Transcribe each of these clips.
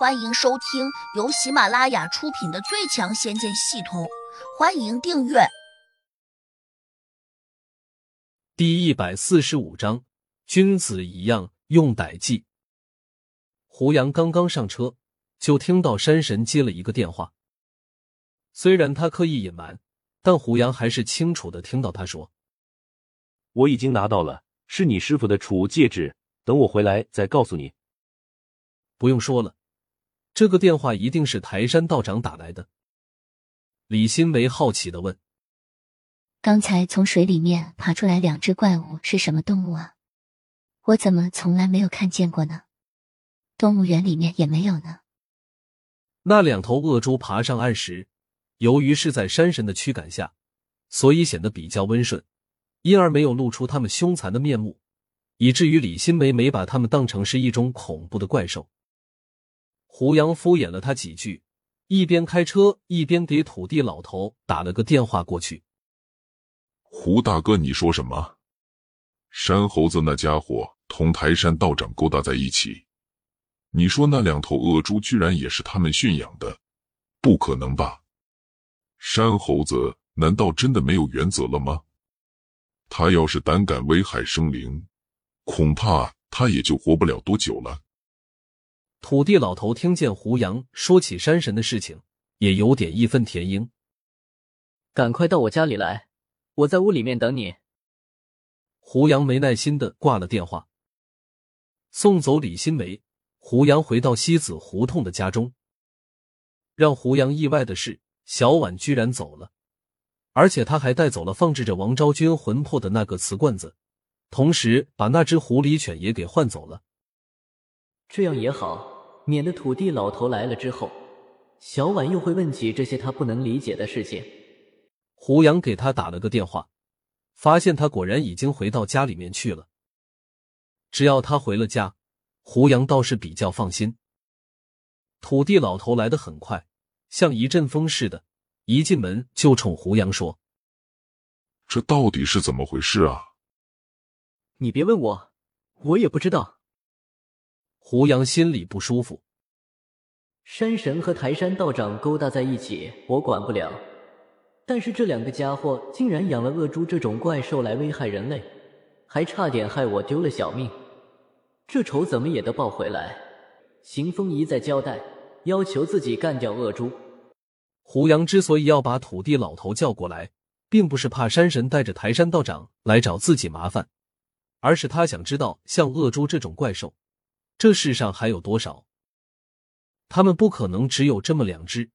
欢迎收听由喜马拉雅出品的《最强仙剑系统》，欢迎订阅。第一百四十五章，君子一样用歹计。胡杨刚刚上车，就听到山神接了一个电话。虽然他刻意隐瞒，但胡杨还是清楚的听到他说：“我已经拿到了，是你师傅的储物戒指，等我回来再告诉你。”不用说了。这个电话一定是台山道长打来的。李新梅好奇的问：“刚才从水里面爬出来两只怪物是什么动物啊？我怎么从来没有看见过呢？动物园里面也没有呢。”那两头恶猪爬上岸时，由于是在山神的驱赶下，所以显得比较温顺，因而没有露出他们凶残的面目，以至于李新梅没把他们当成是一种恐怖的怪兽。胡杨敷衍了他几句，一边开车一边给土地老头打了个电话过去。胡大哥，你说什么？山猴子那家伙同台山道长勾搭在一起？你说那两头恶猪居然也是他们驯养的？不可能吧？山猴子难道真的没有原则了吗？他要是胆敢危害生灵，恐怕他也就活不了多久了。土地老头听见胡杨说起山神的事情，也有点义愤填膺。赶快到我家里来，我在屋里面等你。胡杨没耐心的挂了电话。送走李新梅，胡杨回到西子胡同的家中。让胡杨意外的是，小婉居然走了，而且他还带走了放置着王昭君魂魄的那个瓷罐子，同时把那只狐狸犬也给换走了。这样也好，免得土地老头来了之后，小婉又会问起这些他不能理解的事情。胡杨给他打了个电话，发现他果然已经回到家里面去了。只要他回了家，胡杨倒是比较放心。土地老头来的很快，像一阵风似的，一进门就冲胡杨说：“这到底是怎么回事啊？”你别问我，我也不知道。胡杨心里不舒服。山神和台山道长勾搭在一起，我管不了。但是这两个家伙竟然养了恶猪这种怪兽来危害人类，还差点害我丢了小命。这仇怎么也得报回来。邢风一再交代，要求自己干掉恶猪。胡杨之所以要把土地老头叫过来，并不是怕山神带着台山道长来找自己麻烦，而是他想知道像恶猪这种怪兽。这世上还有多少？他们不可能只有这么两只，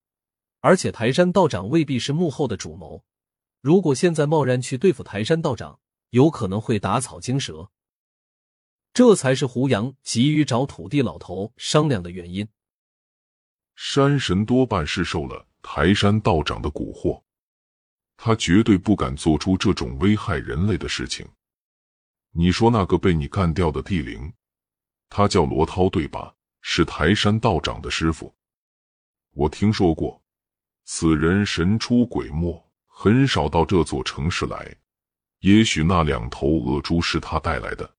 而且台山道长未必是幕后的主谋。如果现在贸然去对付台山道长，有可能会打草惊蛇。这才是胡杨急于找土地老头商量的原因。山神多半是受了台山道长的蛊惑，他绝对不敢做出这种危害人类的事情。你说那个被你干掉的地灵？他叫罗涛，对吧？是台山道长的师傅。我听说过，此人神出鬼没，很少到这座城市来。也许那两头恶猪是他带来的。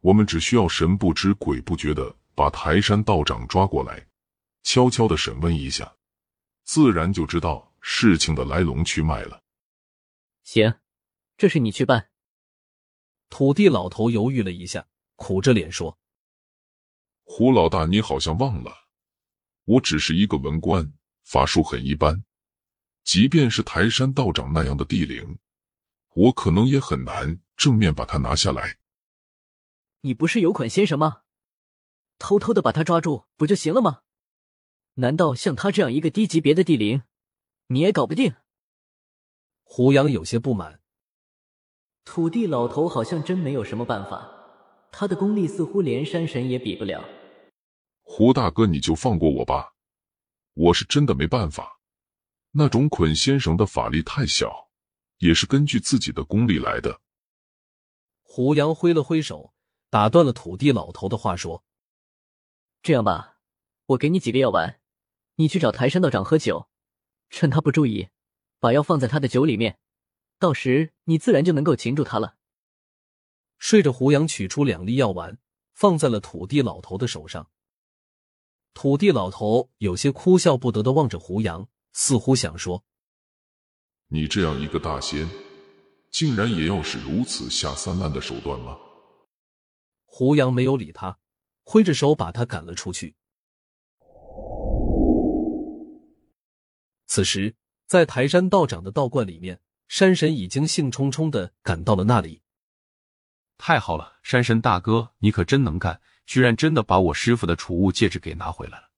我们只需要神不知鬼不觉的把台山道长抓过来，悄悄的审问一下，自然就知道事情的来龙去脉了。行，这事你去办。土地老头犹豫了一下，苦着脸说。胡老大，你好像忘了，我只是一个文官，法术很一般。即便是台山道长那样的地灵，我可能也很难正面把他拿下来。你不是有款仙绳吗？偷偷的把他抓住不就行了吗？难道像他这样一个低级别的地灵，你也搞不定？胡杨有些不满。土地老头好像真没有什么办法。他的功力似乎连山神也比不了。胡大哥，你就放过我吧，我是真的没办法。那种捆仙绳的法力太小，也是根据自己的功力来的。胡杨挥了挥手，打断了土地老头的话，说：“这样吧，我给你几个药丸，你去找台山道长喝酒，趁他不注意，把药放在他的酒里面，到时你自然就能够擒住他了。”睡着，胡杨取出两粒药丸，放在了土地老头的手上。土地老头有些哭笑不得的望着胡杨，似乎想说：“你这样一个大仙，竟然也要使如此下三滥的手段吗？”胡杨没有理他，挥着手把他赶了出去。此时，在台山道长的道观里面，山神已经兴冲冲的赶到了那里。太好了，山神大哥，你可真能干，居然真的把我师傅的储物戒指给拿回来了。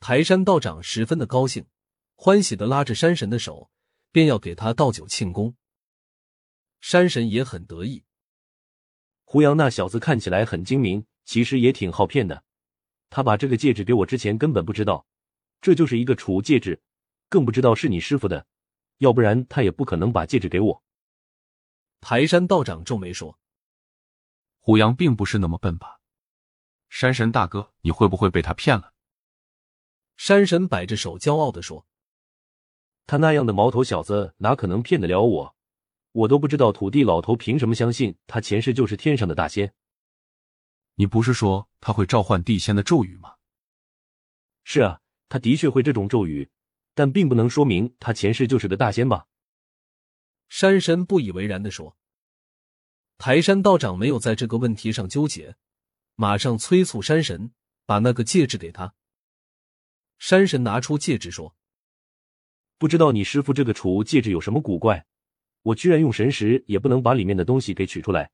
台山道长十分的高兴，欢喜的拉着山神的手，便要给他倒酒庆功。山神也很得意。胡杨那小子看起来很精明，其实也挺好骗的。他把这个戒指给我之前，根本不知道这就是一个储物戒指，更不知道是你师傅的，要不然他也不可能把戒指给我。台山道长皱眉说：“胡杨并不是那么笨吧？山神大哥，你会不会被他骗了？”山神摆着手，骄傲的说：“他那样的毛头小子，哪可能骗得了我？我都不知道土地老头凭什么相信他前世就是天上的大仙。你不是说他会召唤地仙的咒语吗？是啊，他的确会这种咒语，但并不能说明他前世就是个大仙吧？”山神不以为然的说：“台山道长没有在这个问题上纠结，马上催促山神把那个戒指给他。”山神拿出戒指说：“不知道你师傅这个储物戒指有什么古怪，我居然用神石也不能把里面的东西给取出来。”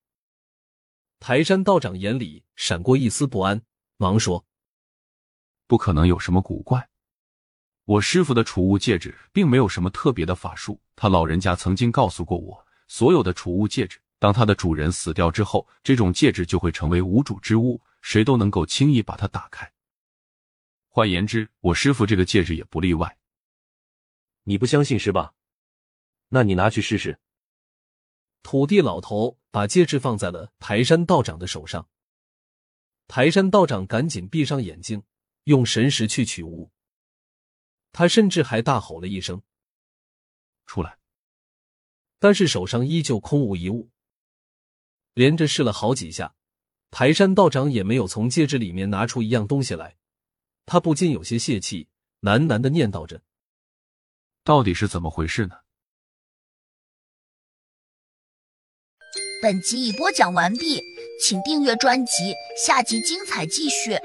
台山道长眼里闪过一丝不安，忙说：“不可能有什么古怪。”我师傅的储物戒指并没有什么特别的法术，他老人家曾经告诉过我，所有的储物戒指，当它的主人死掉之后，这种戒指就会成为无主之物，谁都能够轻易把它打开。换言之，我师傅这个戒指也不例外。你不相信是吧？那你拿去试试。土地老头把戒指放在了台山道长的手上，台山道长赶紧闭上眼睛，用神识去取物。他甚至还大吼了一声：“出来！”但是手上依旧空无一物。连着试了好几下，台山道长也没有从戒指里面拿出一样东西来。他不禁有些泄气，喃喃的念叨着：“到底是怎么回事呢？”本集已播讲完毕，请订阅专辑，下集精彩继续。